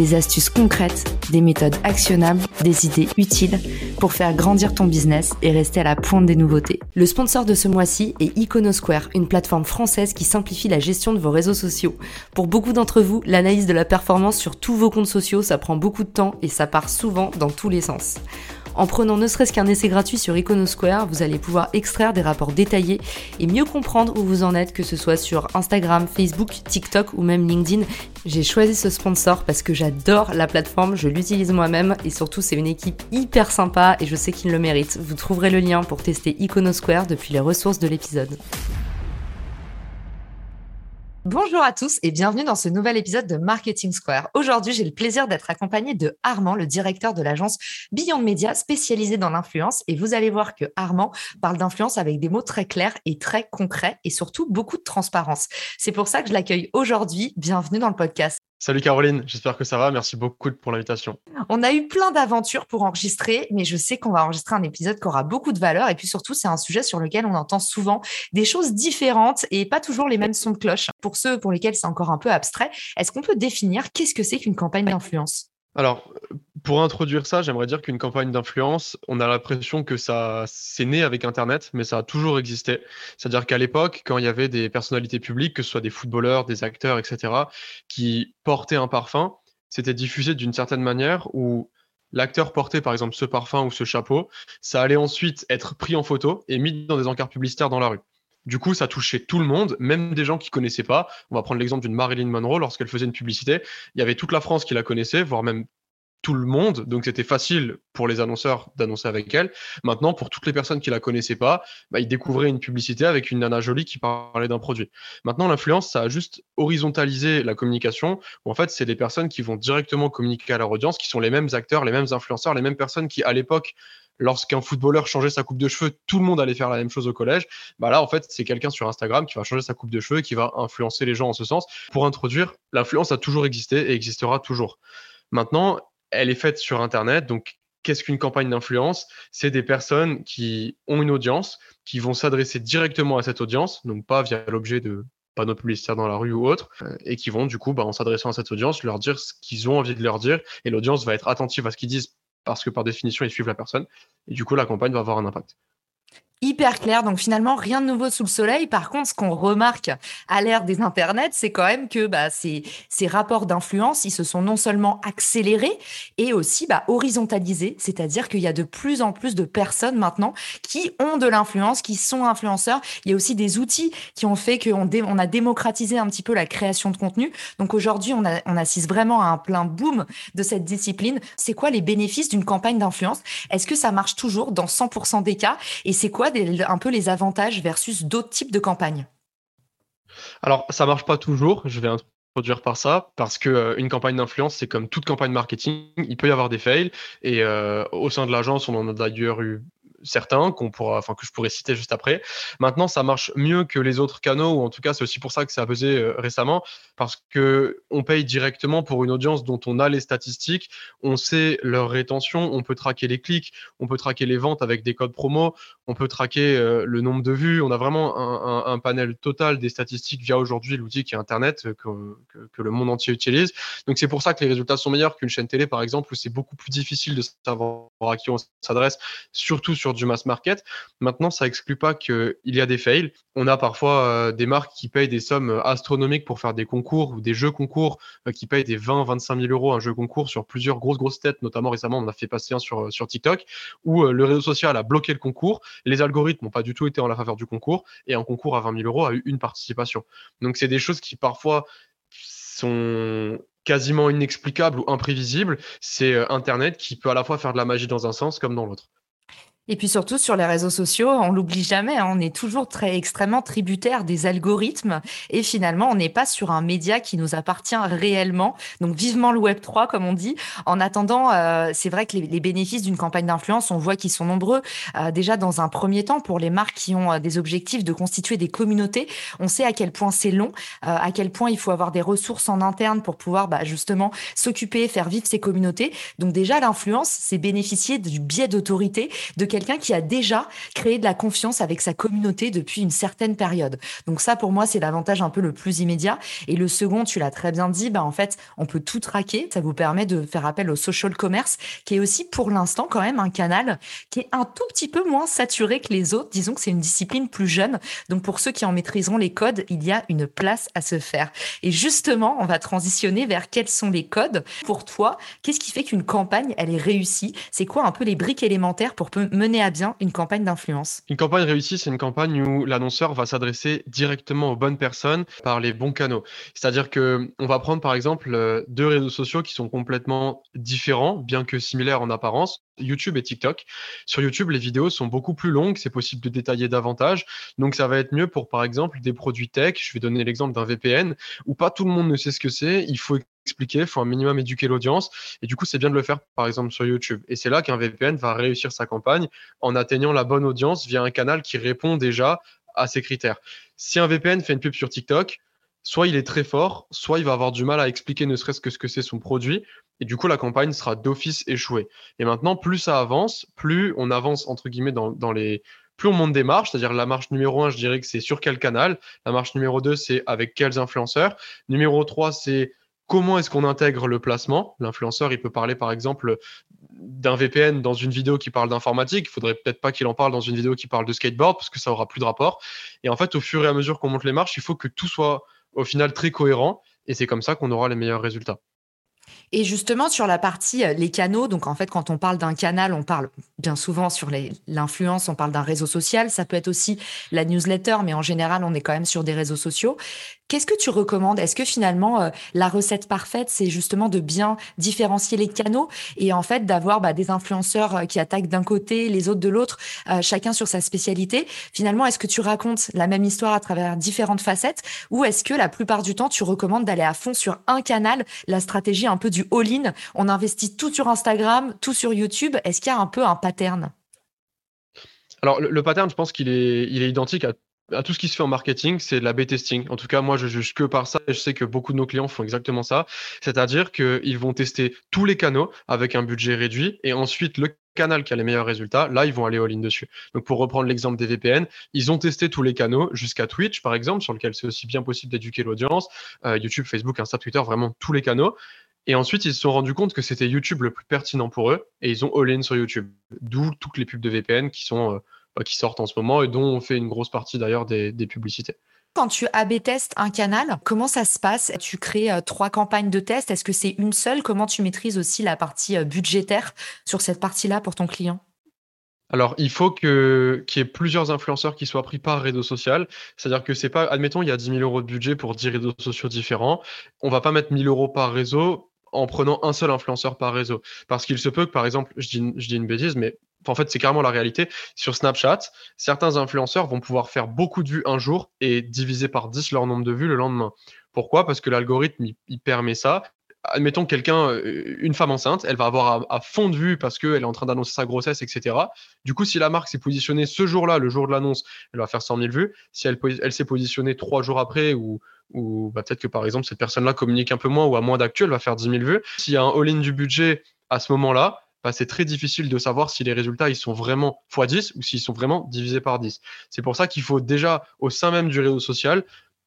des astuces concrètes, des méthodes actionnables, des idées utiles pour faire grandir ton business et rester à la pointe des nouveautés. Le sponsor de ce mois-ci est Iconosquare, une plateforme française qui simplifie la gestion de vos réseaux sociaux. Pour beaucoup d'entre vous, l'analyse de la performance sur tous vos comptes sociaux, ça prend beaucoup de temps et ça part souvent dans tous les sens. En prenant ne serait-ce qu'un essai gratuit sur Iconosquare, vous allez pouvoir extraire des rapports détaillés et mieux comprendre où vous en êtes, que ce soit sur Instagram, Facebook, TikTok ou même LinkedIn. J'ai choisi ce sponsor parce que j'adore la plateforme, je l'utilise moi-même et surtout c'est une équipe hyper sympa et je sais qu'il le mérite. Vous trouverez le lien pour tester Iconosquare depuis les ressources de l'épisode. Bonjour à tous et bienvenue dans ce nouvel épisode de Marketing Square. Aujourd'hui, j'ai le plaisir d'être accompagné de Armand, le directeur de l'agence Beyond Media spécialisée dans l'influence. Et vous allez voir que Armand parle d'influence avec des mots très clairs et très concrets et surtout beaucoup de transparence. C'est pour ça que je l'accueille aujourd'hui. Bienvenue dans le podcast. Salut Caroline, j'espère que ça va. Merci beaucoup pour l'invitation. On a eu plein d'aventures pour enregistrer, mais je sais qu'on va enregistrer un épisode qui aura beaucoup de valeur. Et puis surtout, c'est un sujet sur lequel on entend souvent des choses différentes et pas toujours les mêmes sons de cloche. Pour ceux pour lesquels c'est encore un peu abstrait, est-ce qu'on peut définir qu'est-ce que c'est qu'une campagne d'influence? Alors, pour introduire ça, j'aimerais dire qu'une campagne d'influence, on a l'impression que ça c'est né avec Internet, mais ça a toujours existé. C'est-à-dire qu'à l'époque, quand il y avait des personnalités publiques, que ce soit des footballeurs, des acteurs, etc., qui portaient un parfum, c'était diffusé d'une certaine manière où l'acteur portait par exemple ce parfum ou ce chapeau, ça allait ensuite être pris en photo et mis dans des encarts publicitaires dans la rue. Du coup, ça touchait tout le monde, même des gens qui connaissaient pas. On va prendre l'exemple d'une Marilyn Monroe lorsqu'elle faisait une publicité. Il y avait toute la France qui la connaissait, voire même tout le monde. Donc, c'était facile pour les annonceurs d'annoncer avec elle. Maintenant, pour toutes les personnes qui la connaissaient pas, bah, ils découvraient une publicité avec une nana jolie qui parlait d'un produit. Maintenant, l'influence, ça a juste horizontalisé la communication. En fait, c'est des personnes qui vont directement communiquer à leur audience, qui sont les mêmes acteurs, les mêmes influenceurs, les mêmes personnes qui, à l'époque, lorsqu'un footballeur changeait sa coupe de cheveux, tout le monde allait faire la même chose au collège. Bah là, en fait, c'est quelqu'un sur Instagram qui va changer sa coupe de cheveux qui va influencer les gens en ce sens. Pour introduire, l'influence a toujours existé et existera toujours. Maintenant, elle est faite sur Internet, donc Qu'est-ce qu'une campagne d'influence? C'est des personnes qui ont une audience, qui vont s'adresser directement à cette audience, donc pas via l'objet de panneaux publicitaires dans la rue ou autre, euh, et qui vont du coup, bah, en s'adressant à cette audience, leur dire ce qu'ils ont envie de leur dire, et l'audience va être attentive à ce qu'ils disent parce que par définition, ils suivent la personne. Et du coup, la campagne va avoir un impact hyper clair. Donc finalement, rien de nouveau sous le soleil. Par contre, ce qu'on remarque à l'ère des internets, c'est quand même que bah, ces, ces rapports d'influence, ils se sont non seulement accélérés et aussi bah, horizontalisés. C'est-à-dire qu'il y a de plus en plus de personnes maintenant qui ont de l'influence, qui sont influenceurs. Il y a aussi des outils qui ont fait qu'on on a démocratisé un petit peu la création de contenu. Donc aujourd'hui, on, on assiste vraiment à un plein boom de cette discipline. C'est quoi les bénéfices d'une campagne d'influence? Est-ce que ça marche toujours dans 100% des cas? Et c'est quoi un peu les avantages versus d'autres types de campagnes Alors, ça marche pas toujours. Je vais introduire par ça parce que euh, une campagne d'influence, c'est comme toute campagne marketing, il peut y avoir des fails. Et euh, au sein de l'agence, on en a d'ailleurs eu certains qu'on pourra, enfin que je pourrais citer juste après. Maintenant, ça marche mieux que les autres canaux, ou en tout cas, c'est aussi pour ça que ça a pesé euh, récemment, parce que on paye directement pour une audience dont on a les statistiques, on sait leur rétention, on peut traquer les clics, on peut traquer les ventes avec des codes promo, on peut traquer euh, le nombre de vues. On a vraiment un, panel total des statistiques via aujourd'hui l'outil qui est Internet euh, que, que, le monde entier utilise. Donc c'est pour ça que les résultats sont meilleurs qu'une chaîne télé, par exemple, où c'est beaucoup plus difficile de savoir à qui on s'adresse, surtout sur du mass market. Maintenant, ça exclut pas qu'il y a des fails. On a parfois euh, des marques qui payent des sommes astronomiques pour faire des concours ou des jeux concours qui payent des 20, 25 000 euros un jeu concours sur plusieurs grosses, grosses têtes. Notamment récemment, on a fait passer un sur, sur TikTok où le réseau social a bloqué le concours les algorithmes n'ont pas du tout été en la faveur du concours et un concours à 20 000 euros a eu une participation. Donc c'est des choses qui parfois sont quasiment inexplicables ou imprévisibles. C'est euh, Internet qui peut à la fois faire de la magie dans un sens comme dans l'autre. Et puis surtout sur les réseaux sociaux, on l'oublie jamais, hein, on est toujours très extrêmement tributaire des algorithmes et finalement on n'est pas sur un média qui nous appartient réellement. Donc vivement le Web 3 comme on dit. En attendant, euh, c'est vrai que les, bénéfices d'une campagne d'influence, on voit qu'ils sont nombreux. Euh, déjà dans un premier temps, pour les marques qui ont euh, des objectifs de constituer des communautés, on sait à quel point c'est long, à quel point il faut avoir des ressources en interne pour pouvoir bah, justement s'occuper, faire vivre ces communautés. Donc déjà l'influence, c'est bénéficier du biais d'autorité de quelqu'un qui a déjà créé de la confiance avec sa communauté depuis une certaine période. Donc ça, pour moi, c'est l'avantage un peu le plus immédiat. Et le second, tu l'as très bien dit, bah, en fait, on peut tout traquer. Ça vous permet de faire appel au social commerce, qui est aussi pour l'instant quand même un canal qui est un tout petit peu moins saturé que les autres. Disons que c'est une discipline plus jeune. Donc pour ceux qui en maîtriseront les codes, il y a une place à se faire. Et justement, on va transitionner vers quels sont les codes. Pour toi, qu'est-ce qui fait qu'une campagne, elle est réussie? C'est quoi un peu les briques élémentaires pour mener à bien une campagne d'influence Une campagne réussie, c'est une campagne où l'annonceur va s'adresser directement aux bonnes personnes par les bons canaux. C'est-à-dire que on va prendre par exemple euh, deux réseaux sociaux qui sont complètement différents, bien que similaires en apparence, YouTube et TikTok. Sur YouTube, les vidéos sont beaucoup plus longues, c'est possible de détailler davantage. Donc ça va être mieux pour par exemple des produits tech. Je vais donner l'exemple d'un VPN où pas tout le monde ne sait ce que c'est. Il faut expliquer, il faut un minimum éduquer l'audience. Et du coup, c'est bien de le faire, par exemple, sur YouTube. Et c'est là qu'un VPN va réussir sa campagne en atteignant la bonne audience via un canal qui répond déjà à ces critères. Si un VPN fait une pub sur TikTok, soit il est très fort, soit il va avoir du mal à expliquer ne serait-ce que ce que c'est son produit. Et du coup, la campagne sera d'office échouée. Et maintenant, plus ça avance, plus on avance, entre guillemets, dans, dans les, plus on monte des marches, c'est-à-dire la marche numéro 1, je dirais que c'est sur quel canal. La marche numéro 2, c'est avec quels influenceurs. Numéro 3, c'est comment est-ce qu'on intègre le placement? L'influenceur, il peut parler par exemple d'un VPN dans une vidéo qui parle d'informatique. Il faudrait peut-être pas qu'il en parle dans une vidéo qui parle de skateboard parce que ça aura plus de rapport. Et en fait, au fur et à mesure qu'on monte les marches, il faut que tout soit au final très cohérent. Et c'est comme ça qu'on aura les meilleurs résultats. Et justement, sur la partie euh, les canaux, donc en fait, quand on parle d'un canal, on parle bien souvent sur l'influence, on parle d'un réseau social. Ça peut être aussi la newsletter, mais en général, on est quand même sur des réseaux sociaux. Qu'est-ce que tu recommandes? Est-ce que finalement, euh, la recette parfaite, c'est justement de bien différencier les canaux et en fait d'avoir bah, des influenceurs euh, qui attaquent d'un côté, les autres de l'autre, chacun sur sa spécialité? Finalement, est-ce que tu racontes la même histoire à travers différentes facettes ou est-ce que la plupart du temps, tu recommandes d'aller à fond sur un canal, la stratégie un peu du all-in. On investit tout sur Instagram, tout sur YouTube. Est-ce qu'il y a un peu un pattern? Alors, le, pattern, je pense qu'il est, est identique à tout ce qui se fait en marketing, c'est de la B-testing. En tout cas, moi, je juge que par ça et je sais que beaucoup de nos clients font exactement ça. C'est-à-dire qu'ils vont tester tous les canaux avec un budget réduit et ensuite le canal qui a les meilleurs résultats, là, ils vont aller all-in dessus. Donc, pour reprendre l'exemple des VPN, ils ont testé tous les canaux jusqu'à Twitch, par exemple, sur lequel c'est aussi bien possible d'éduquer l'audience, euh, YouTube, Facebook, Insta, Twitter, vraiment tous les canaux. Et ensuite, ils se sont rendus compte que c'était YouTube le plus pertinent pour eux et ils ont all-in sur YouTube. D'où toutes les pubs de VPN qui, sont, euh, bah, qui sortent en ce moment et dont on fait une grosse partie d'ailleurs des, publicités. Quand tu AB testes un canal, comment ça se passe? Tu crées euh, trois campagnes de test. Est-ce que c'est une seule? Comment tu maîtrises aussi la partie euh, budgétaire sur cette partie-là pour ton client? Alors, il faut que, qu'il y ait plusieurs influenceurs qui soient pris par réseau social. C'est-à-dire que c'est pas, admettons, il y a 10 000 euros de budget pour 10 réseaux sociaux différents. On va pas mettre 1000 euros par réseau en prenant un seul influenceur par réseau. Parce qu'il se peut que, par exemple, je dis, je dis une bêtise, mais en fait, c'est carrément la réalité. Sur Snapchat, certains influenceurs vont pouvoir faire beaucoup de vues un jour et diviser par 10 leur nombre de vues le lendemain. Pourquoi? Parce que l'algorithme, il, permet ça. Admettons quelqu'un, euh, une femme enceinte, elle va avoir à, fond de vues parce qu'elle est en train d'annoncer sa grossesse, etc. Du coup, si la marque s'est positionnée ce jour-là, le jour de l'annonce, elle va faire 100 000 vues. Si elle, s'est positionnée trois jours après ou, ou bah, peut-être que par exemple cette personne-là communique un peu moins ou a moins d'actu, elle va faire 10 000 vues. S'il y a un all-in du budget à ce moment-là, c'est très difficile de savoir si les résultats ils sont vraiment x10 ou s'ils sont vraiment divisés par 10. C'est pour ça qu'il faut déjà au sein même du réseau social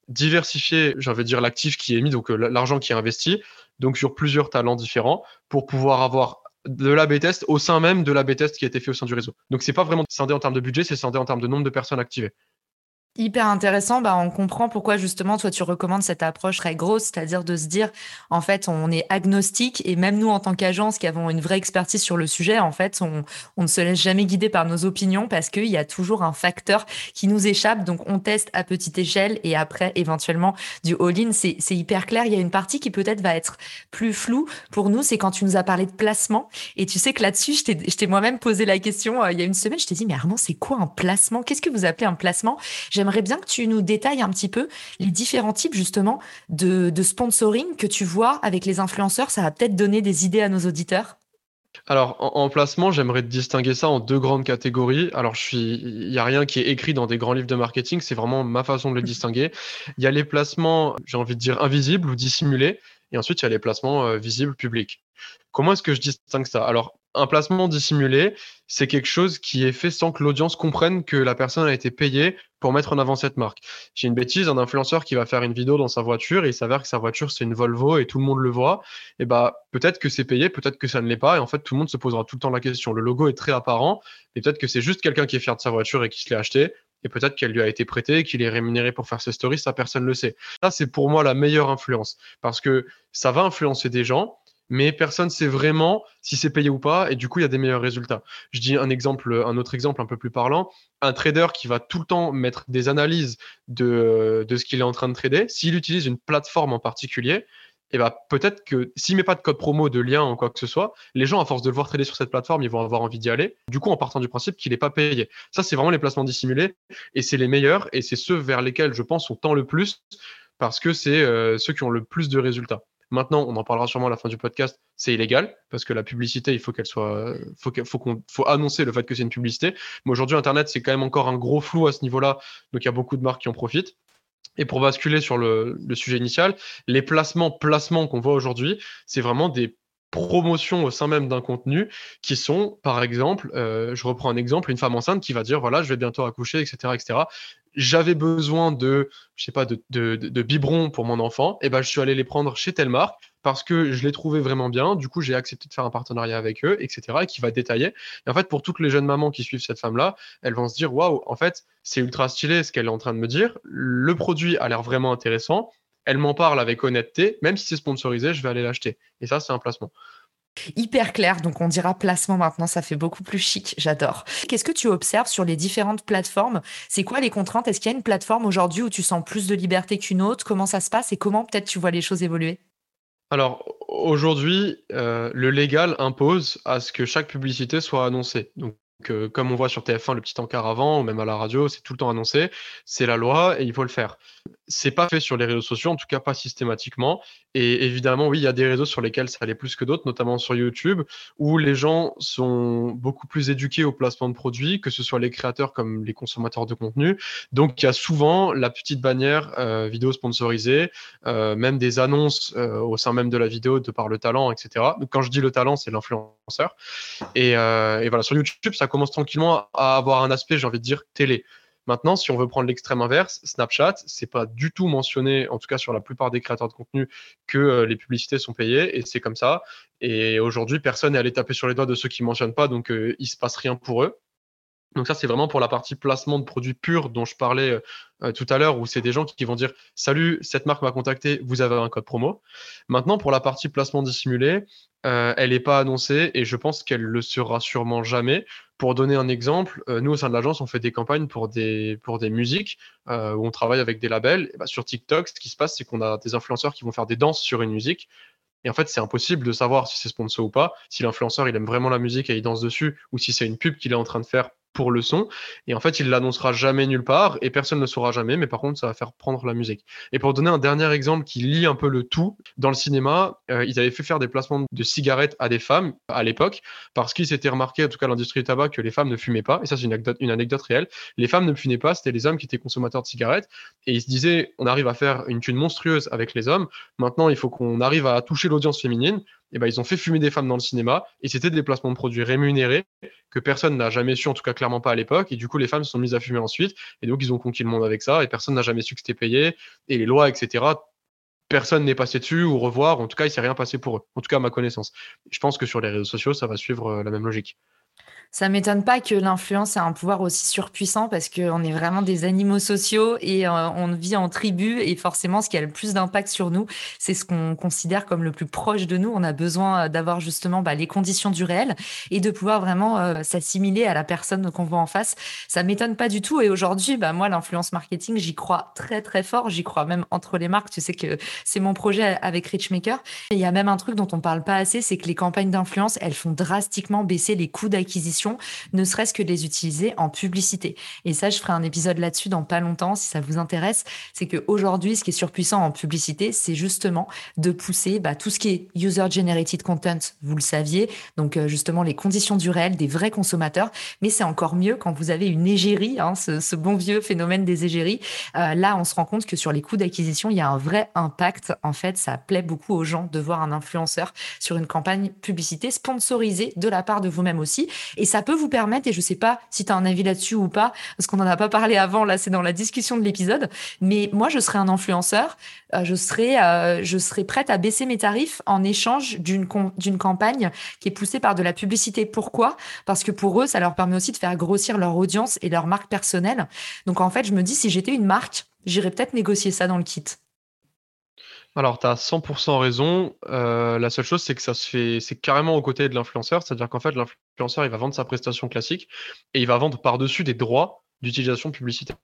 diversifier, j'avais dire l'actif qui est mis, donc euh, l'argent qui est investi, donc sur plusieurs talents différents pour pouvoir avoir de la B-test au sein même de la B-test qui a été fait au sein du réseau. Donc c'est pas vraiment scindé en termes de budget, c'est scindé en termes de nombre de personnes activées. Hyper intéressant, bah, on comprend pourquoi justement toi tu recommandes cette approche très grosse, c'est-à-dire de se dire en fait on est agnostique et même nous en tant qu'agence qui avons une vraie expertise sur le sujet, en fait on, on ne se laisse jamais guider par nos opinions parce qu'il y a toujours un facteur qui nous échappe, donc on teste à petite échelle et après éventuellement du all-in, c'est hyper clair. Il y a une partie qui peut-être va être plus floue pour nous, c'est quand tu nous as parlé de placement. Et tu sais que là-dessus je t'ai moi-même posé la question euh, il y a une semaine, je t'ai dit mais Armand c'est quoi un placement? Qu'est-ce que vous appelez un placement? J'aimerais bien que tu nous détailles un petit peu les différents types justement de, sponsoring que tu vois avec les influenceurs. Ça va peut-être donner des idées à nos auditeurs. Alors, en, placement, j'aimerais distinguer ça en deux grandes catégories. Alors, je suis, il n'y a rien qui est écrit dans des grands livres de marketing, c'est vraiment ma façon de le distinguer. Il y a les placements, j'ai envie de dire, invisibles ou dissimulés, et ensuite, il y a les placements euh, visibles publics. Comment est-ce que je distingue ça? Alors, un placement dissimulé, c'est quelque chose qui est fait sans que l'audience comprenne que la personne a été payée pour mettre en avant cette marque. J'ai une bêtise, un influenceur qui va faire une vidéo dans sa voiture et il s'avère que sa voiture c'est une Volvo et tout le monde le voit. Et bah peut-être que c'est payé, peut-être que ça ne l'est pas. Et en fait, tout le monde se posera tout le temps la question. Le logo est très apparent, et peut-être que c'est juste quelqu'un qui est fier de sa voiture et qui se l'est acheté. Et peut-être qu'elle lui a été prêtée, qu'il est rémunéré pour faire ses stories, ça personne ne le sait. Ça, c'est pour moi la meilleure influence. Parce que ça va influencer des gens, mais personne ne sait vraiment si c'est payé ou pas, et du coup, il y a des meilleurs résultats. Je dis un un autre exemple un peu plus parlant. Un trader qui va tout le temps mettre des analyses de, de ce qu'il est en train de trader, s'il utilise une plateforme en particulier, et eh ben, peut-être que s'il met pas de code promo, de lien ou quoi que ce soit, les gens, à force de le voir trader sur cette plateforme, ils vont avoir envie d'y aller. Du coup, en partant du principe qu'il n'est pas payé. Ça, c'est vraiment les placements dissimulés, et c'est les meilleurs, et c'est ceux vers lesquels je pense on tend le plus, parce que c'est euh, ceux qui ont le plus de résultats. Maintenant, on en parlera sûrement à la fin du podcast, c'est illégal parce que la publicité, il faut qu'elle soit, faut faut annoncer le fait que c'est une publicité. Mais aujourd'hui, Internet, c'est quand même encore un gros flou à ce niveau-là, donc il y a beaucoup de marques qui en profitent. Et pour basculer sur le, sujet initial, les placements, placements qu'on voit aujourd'hui, c'est vraiment des promotions au sein même d'un contenu qui sont, par exemple, euh, je reprends un exemple, une femme enceinte qui va dire voilà, je vais bientôt accoucher, etc., etc. J'avais besoin de, je sais pas, de, de, de, pour mon enfant, et ben je suis allé les prendre chez telle marque parce que je les trouvais vraiment bien. Du coup, j'ai accepté de faire un partenariat avec eux, etc. Et qui va détailler. Et en fait, pour toutes les jeunes mamans qui suivent cette femme-là, elles vont se dire waouh, en fait, c'est ultra stylé ce qu'elle est en train de me dire. Le produit a l'air vraiment intéressant elle m'en parle avec honnêteté, même si c'est sponsorisé, je vais aller l'acheter. Et ça, c'est un placement. Hyper clair, donc on dira placement maintenant, ça fait beaucoup plus chic, j'adore. Qu'est-ce que tu observes sur les différentes plateformes? C'est quoi les contraintes? Est-ce qu'il y a une plateforme aujourd'hui où tu sens plus de liberté qu'une autre? Comment ça se passe et comment peut-être tu vois les choses évoluer? Alors aujourd'hui, euh, le légal impose à ce que chaque publicité soit annoncée. Comme on voit sur TF1 le petit encart avant, ou même à la radio, c'est tout le temps annoncé. C'est la loi et il faut le faire. C'est pas fait sur les réseaux sociaux, en tout cas pas systématiquement. Et évidemment, oui, il y a des réseaux sur lesquels ça allait plus que d'autres, notamment sur YouTube, où les gens sont beaucoup plus éduqués au placement de produits, que ce soit les créateurs comme les consommateurs de contenu. Donc, il y a souvent la petite bannière euh, vidéo sponsorisée, euh, même des annonces euh, au sein même de la vidéo de par le talent, etc. Donc, quand je dis le talent, c'est l'influenceur. Et, et voilà, sur YouTube, ça commence tranquillement à avoir un aspect, j'ai envie de dire, télé. Maintenant, si on veut prendre l'extrême inverse, Snapchat, c'est pas du tout mentionné, en tout cas sur la plupart des créateurs de contenu, que euh, les publicités sont payées, et c'est comme ça. Et aujourd'hui, personne n'est allé taper sur les doigts de ceux qui mentionnent pas, donc euh, il se passe rien pour eux. Donc ça, c'est vraiment pour la partie placement de produits purs dont je parlais euh, tout à l'heure, où c'est des gens qui, vont dire Salut, cette marque m'a contacté, vous avez un code promo. Maintenant, pour la partie placement dissimulé, euh, elle n'est pas annoncée et je pense qu'elle le sera sûrement jamais. Pour donner un exemple, euh, nous au sein de l'agence, on fait des campagnes pour des, pour des musiques où on travaille avec des labels. Bah, sur TikTok, ce qui se passe, c'est qu'on a des influenceurs qui vont faire des danses sur une musique. Et en fait, c'est impossible de savoir si c'est sponsor ou pas, si l'influenceur il aime vraiment la musique et il danse dessus, ou si c'est une pub qu'il est en train de faire pour le son. Et en fait, il l'annoncera jamais nulle part et personne ne saura jamais, mais par contre, ça va faire prendre la musique. Et pour donner un dernier exemple qui lie un peu le tout, dans le cinéma, euh, ils avaient fait faire des placements de cigarettes à des femmes à l'époque parce qu'ils s'étaient remarqué, en tout cas l'industrie du tabac, que les femmes ne fumaient pas. Et ça, c'est une anecdote, une anecdote réelle. Les femmes ne fumaient pas, c'était les hommes qui étaient consommateurs de cigarettes. Et ils se disaient, on arrive à faire une thune monstrueuse avec les hommes. Maintenant, il faut qu'on arrive à toucher l'audience féminine et ben, ils ont fait fumer des femmes dans le cinéma et c'était des placements de produits rémunérés que personne n'a jamais su, en tout cas clairement pas à l'époque. Et du coup, les femmes se sont mises à fumer ensuite et donc ils ont conquis le monde avec ça et personne n'a jamais su que c'était payé et les lois, etc. Personne n'est passé dessus ou revoir. En tout cas, il s'est rien passé pour eux. En tout cas, à ma connaissance. Je pense que sur les réseaux sociaux, ça va suivre euh, la même logique. Ça m'étonne pas que l'influence ait un pouvoir aussi surpuissant parce qu'on est vraiment des animaux sociaux et euh, on vit en tribu et forcément ce qui a le plus d'impact sur nous, c'est ce qu'on considère comme le plus proche de nous. On a besoin euh, d'avoir justement bah, les conditions du réel et de pouvoir vraiment euh, s'assimiler à la personne qu'on voit en face. Ça m'étonne pas du tout et aujourd'hui, bah, moi l'influence marketing, j'y crois très très fort. J'y crois même entre les marques. Tu sais que c'est mon projet avec Richmaker. Et il y a même un truc dont on parle pas assez, c'est que les campagnes d'influence, elles font drastiquement baisser les coûts d'acquisition ne serait-ce que de les utiliser en publicité. Et ça, je ferai un épisode là-dessus dans pas longtemps si ça vous intéresse. C'est qu'aujourd'hui, ce qui est surpuissant en publicité, c'est justement de pousser bah, tout ce qui est user-generated content, vous le saviez, donc euh, justement les conditions du réel des vrais consommateurs. Mais c'est encore mieux quand vous avez une égérie, hein, ce, bon vieux phénomène des égéries. Euh, là, on se rend compte que sur les coûts d'acquisition, il y a un vrai impact. En fait, ça plaît beaucoup aux gens de voir un influenceur sur une campagne publicité sponsorisée de la part de vous-même aussi. Et ça peut vous permettre, et je sais pas si tu as un avis là-dessus ou pas, parce qu'on n'en a pas parlé avant, là c'est dans la discussion de l'épisode, mais moi je serais un influenceur, euh, je, serais, euh, je serais prête à baisser mes tarifs en échange d'une d'une campagne qui est poussée par de la publicité. Pourquoi? Parce que pour eux, ça leur permet aussi de faire grossir leur audience et leur marque personnelle. Donc en fait, je me dis, si j'étais une marque, j'irais peut-être négocier ça dans le kit. Alors, tu as 100% raison. Euh, la seule chose, c'est que ça se fait, c'est carrément aux côtés de l'influenceur. C'est-à-dire qu'en fait, l'influenceur, il va vendre sa prestation classique et il va vendre par-dessus des droits d'utilisation publicitaire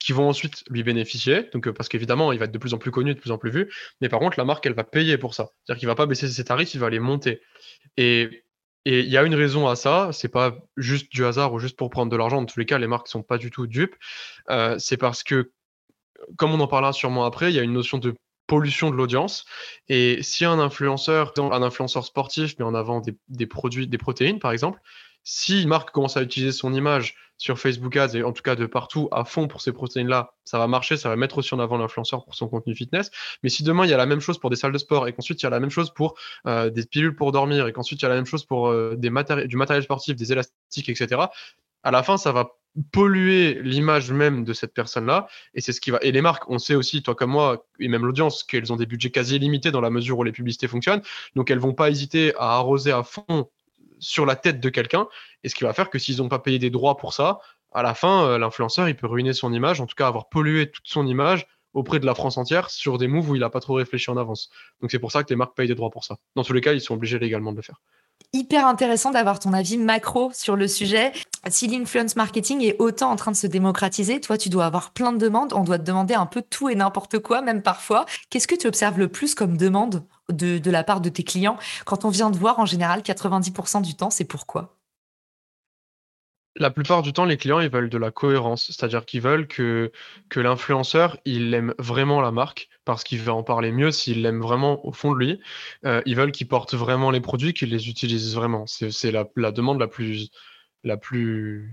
qui vont ensuite lui bénéficier. Donc, euh, parce qu'évidemment, il va être de plus en plus connu, de plus en plus vu. Mais par contre, la marque, elle va payer pour ça. C'est-à-dire qu'il va pas baisser ses tarifs, il va les monter. Et et il y a une raison à ça, c'est pas juste du hasard ou juste pour prendre de l'argent. Dans tous les cas, les marques sont pas du tout dupes. Euh, c'est parce que, comme on en parlera sûrement après, il y a une notion de pollution de l'audience. Et si un influenceur, un influenceur sportif met en avant des, produits, des protéines par exemple, si une marque commence à utiliser son image sur Facebook Ads et en tout cas de partout à fond pour ces protéines-là, ça va marcher, ça va mettre aussi en avant l'influenceur pour son contenu fitness. Mais si demain il y a la même chose pour des salles de sport et qu'ensuite il y a la même chose pour euh, des pilules pour dormir et qu'ensuite il y a la même chose pour euh, des du matériel sportif, des élastiques, etc., à la fin ça va polluer l'image même de cette personne-là. Et c'est ce qui va. Et les marques, on sait aussi, toi comme moi, et même l'audience, qu'elles ont des budgets quasi limités dans la mesure où les publicités fonctionnent. Donc elles vont pas hésiter à arroser à fond sur la tête de quelqu'un. Et ce qui va faire que s'ils n'ont pas payé des droits pour ça, à la fin, euh, l'influenceur, il peut ruiner son image, en tout cas avoir pollué toute son image auprès de la France entière sur des moves où il n'a pas trop réfléchi en avance. Donc c'est pour ça que les marques payent des droits pour ça. Dans tous les cas, ils sont obligés légalement de le faire hyper intéressant d'avoir ton avis macro sur le sujet. Si l'influence marketing est autant en train de se démocratiser, toi, tu dois avoir plein de demandes. On doit te demander un peu tout et n'importe quoi, même parfois. Qu'est-ce que tu observes le plus comme demande de, la part de tes clients? Quand on vient de voir, en général, 90% du temps, c'est pourquoi? La plupart du temps, les clients, ils veulent de la cohérence, c'est-à-dire qu'ils veulent que, que l'influenceur, il aime vraiment la marque, parce qu'il va en parler mieux s'il l'aime vraiment au fond de lui. Euh, ils veulent qu'il porte vraiment les produits, qu'il les utilise vraiment. C'est la, demande la plus, la plus,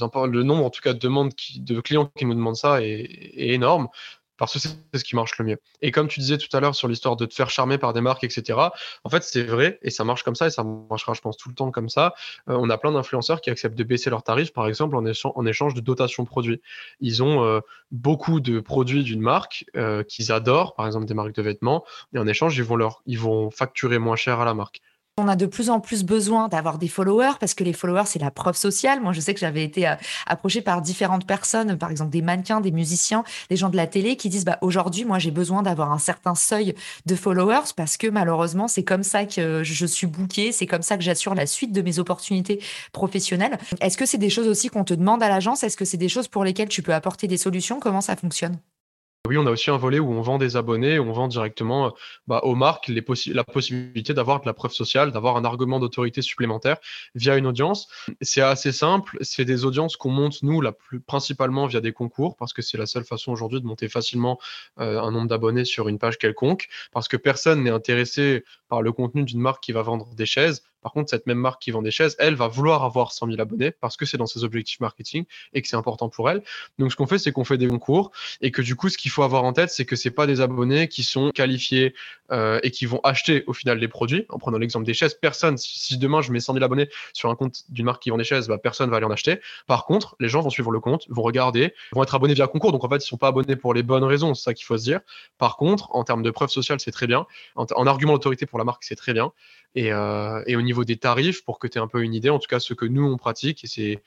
importante. Le nombre, en tout cas, de demandes de clients qui nous demandent ça est énorme parce que c'est ce qui marche le mieux. Et comme tu disais tout à l'heure sur l'histoire de te faire charmer par des marques, etc., en fait, c'est vrai, et ça marche comme ça, et ça marchera, je pense, tout le temps comme ça. Euh, on a plein d'influenceurs qui acceptent de baisser leurs tarifs, par exemple, en, échange, de dotations produits. Ils ont euh, beaucoup de produits d'une marque euh, qu'ils adorent, par exemple des marques de vêtements, et en échange, ils vont, leur, ils vont facturer moins cher à la marque. On a de plus en plus besoin d'avoir des followers parce que les followers, c'est la preuve sociale. Moi, je sais que j'avais été euh, approchée par différentes personnes, par exemple des mannequins, des musiciens, des gens de la télé qui disent bah, aujourd'hui, moi, j'ai besoin d'avoir un certain seuil de followers parce que malheureusement, c'est comme ça que je suis bookée, c'est comme ça que j'assure la suite de mes opportunités professionnelles. Est-ce que c'est des choses aussi qu'on te demande à l'agence? Est-ce que c'est des choses pour lesquelles tu peux apporter des solutions? Comment ça fonctionne? Oui, on a aussi un volet où on vend des abonnés, où on vend directement euh, bah, aux marques la possibilité d'avoir de la preuve sociale, d'avoir un argument d'autorité supplémentaire via une audience. C'est assez simple, c'est des audiences qu'on monte nous la plus principalement via des concours, parce que c'est la seule façon aujourd'hui de monter facilement euh, un nombre d'abonnés sur une page quelconque, parce que personne n'est intéressé par le contenu d'une marque qui va vendre des chaises. Par contre, cette même marque qui vend des chaises, elle va vouloir avoir 100 000 abonnés parce que c'est dans ses objectifs marketing et que c'est important pour elle. Donc, ce qu'on fait, c'est qu'on fait des concours et que du coup, ce qui qu'il faut avoir en tête, c'est que c'est pas des abonnés qui sont qualifiés euh, et qui vont acheter au final les produits. En prenant l'exemple des chaises, personne, si demain je mets 100 000 abonnés sur un compte d'une marque qui vend des chaises, bah, personne va aller en acheter. Par contre, les gens vont suivre le compte, vont regarder, vont être abonnés via concours. Donc en fait, ils sont pas abonnés pour les bonnes raisons, c'est ça qu'il faut se dire. Par contre, en termes de preuve sociale, c'est très bien. En, argument d'autorité pour la marque, c'est très bien. Et, euh, et, au niveau des tarifs, pour que tu aies un peu une idée, en tout cas ce que nous on pratique, et c'est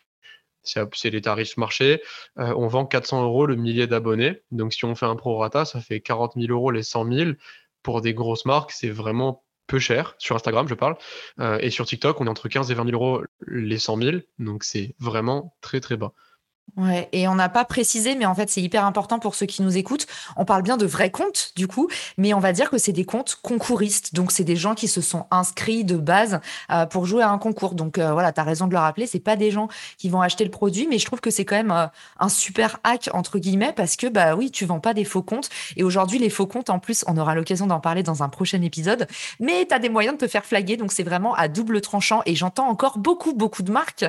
c'est les tarifs marché. Euh, on vend 400 euros le millier d'abonnés. Donc, si on fait un prorata, ça fait 40 000 euros les 100 000. Pour des grosses marques, c'est vraiment peu cher. Sur Instagram, je parle. Euh, et sur TikTok, on est entre 15 et 20 000 euros les 100 000. Donc, c'est vraiment très, très bas. Ouais, et on n'a pas précisé, mais en fait, c'est hyper important pour ceux qui nous écoutent. On parle bien de vrais comptes, du coup, mais on va dire que c'est des comptes concouristes. Donc, c'est des gens qui se sont inscrits de base euh, pour jouer à un concours. Donc, euh, voilà, tu as raison de le rappeler. C'est pas des gens qui vont acheter le produit, mais je trouve que c'est quand même euh, un super hack, entre guillemets, parce que, bah oui, tu vends pas des faux comptes. Et aujourd'hui, les faux comptes, en plus, on aura l'occasion d'en parler dans un prochain épisode, mais tu as des moyens de te faire flaguer. Donc, c'est vraiment à double tranchant. Et j'entends encore beaucoup, beaucoup de marques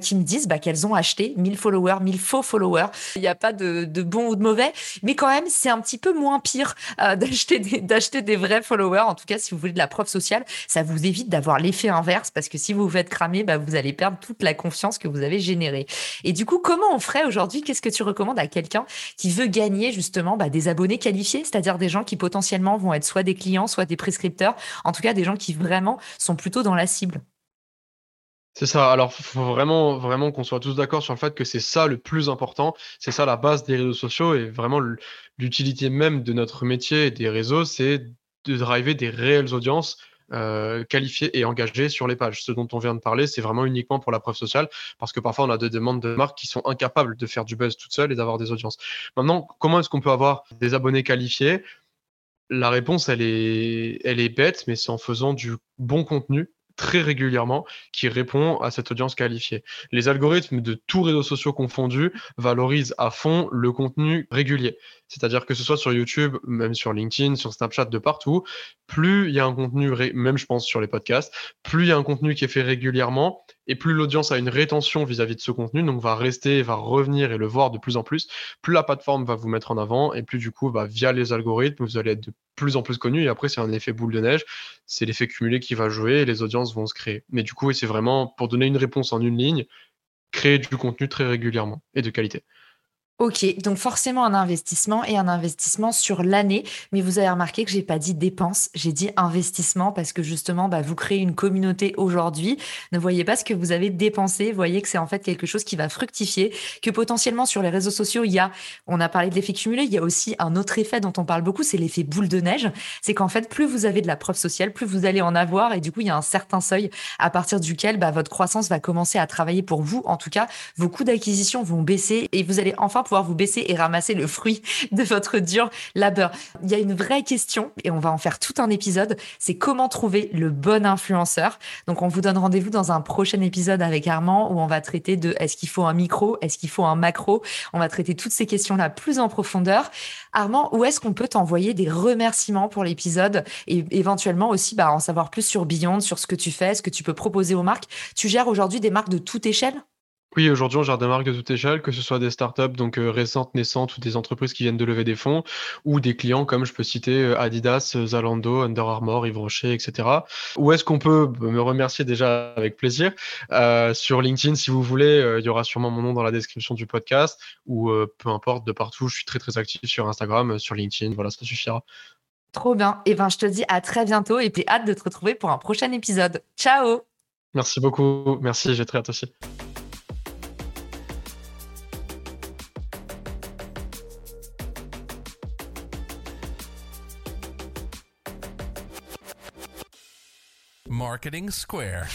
qui me disent bah, qu'elles ont acheté 1000 followers 1000 faux followers. Il n'y a pas de, bon ou de mauvais, mais quand même, c'est un petit peu moins pire euh, d'acheter des, d'acheter des vrais followers. En tout cas, si vous voulez de la preuve sociale, ça vous évite d'avoir l'effet inverse parce que si vous vous faites cramer, bah, vous allez perdre toute la confiance que vous avez générée. Et du coup, comment on ferait aujourd'hui? Qu'est-ce que tu recommandes à quelqu'un qui veut gagner justement bah, des abonnés qualifiés, c'est-à-dire des gens qui potentiellement vont être soit des clients, soit des prescripteurs, en tout cas des gens qui vraiment sont plutôt dans la cible c'est ça. Alors, faut vraiment, vraiment qu'on soit tous d'accord sur le fait que c'est ça le plus important. C'est ça la base des réseaux sociaux et vraiment l'utilité même de notre métier et des réseaux, c'est de driver des réelles audiences euh, qualifiées et engagées sur les pages. Ce dont on vient de parler, c'est vraiment uniquement pour la preuve sociale parce que parfois on a des demandes de marques qui sont incapables de faire du buzz toutes seules et d'avoir des audiences. Maintenant, comment est-ce qu'on peut avoir des abonnés qualifiés? La réponse, elle est, elle est bête, mais c'est en faisant du bon contenu très régulièrement qui répond à cette audience qualifiée. Les algorithmes de tous réseaux sociaux confondus valorisent à fond le contenu régulier. C'est-à-dire que ce soit sur YouTube, même sur LinkedIn, sur Snapchat, de partout, plus il y a un contenu, même je pense sur les podcasts, plus il y a un contenu qui est fait régulièrement et plus l'audience a une rétention vis-à-vis de ce contenu, donc va rester, va revenir et le voir de plus en plus, plus la plateforme va vous mettre en avant et plus du coup, bah, via les algorithmes, vous allez être de plus en plus connu et après c'est un effet boule de neige, c'est l'effet cumulé qui va jouer et les audiences vont se créer. Mais du coup, c'est vraiment pour donner une réponse en une ligne, créer du contenu très régulièrement et de qualité. Ok, donc forcément un investissement et un investissement sur l'année. Mais vous avez remarqué que j'ai pas dit dépense, j'ai dit investissement parce que justement, bah, vous créez une communauté aujourd'hui. Ne voyez pas ce que vous avez dépensé. Voyez que c'est en fait quelque chose qui va fructifier, que potentiellement sur les réseaux sociaux, il y a, on a parlé de l'effet cumulé, il y a aussi un autre effet dont on parle beaucoup, c'est l'effet boule de neige. C'est qu'en fait, plus vous avez de la preuve sociale, plus vous allez en avoir et du coup, il y a un certain seuil à partir duquel bah, votre croissance va commencer à travailler pour vous. En tout cas, vos coûts d'acquisition vont baisser et vous allez enfin pouvoir vous baisser et ramasser le fruit de votre dur labeur. Il y a une vraie question et on va en faire tout un épisode, c'est comment trouver le bon influenceur. Donc on vous donne rendez-vous dans un prochain épisode avec Armand où on va traiter de est-ce qu'il faut un micro, est-ce qu'il faut un macro. On va traiter toutes ces questions-là plus en profondeur. Armand, où est-ce qu'on peut t'envoyer des remerciements pour l'épisode et éventuellement aussi bah, en savoir plus sur Beyond, sur ce que tu fais, ce que tu peux proposer aux marques? Tu gères aujourd'hui des marques de toute échelle? Oui, aujourd'hui, on gère des marques de toute échelle, que ce soit des startups donc euh, récentes, naissantes ou des entreprises qui viennent de lever des fonds, ou des clients comme je peux citer euh, Adidas, Zalando, Under Armour, Yves Rocher, etc. Où est-ce qu'on peut me remercier déjà avec plaisir? Euh, Sur LinkedIn, si vous voulez, il y aura sûrement mon nom dans la description du podcast, ou peu importe, de partout. Je suis très très actif sur Instagram, sur LinkedIn, voilà, ça suffira. Trop bien. Et eh ben, je te dis à très bientôt et puis hâte de te retrouver pour un prochain épisode. Ciao Merci beaucoup. Merci, j'ai très hâte aussi. Marketing Square.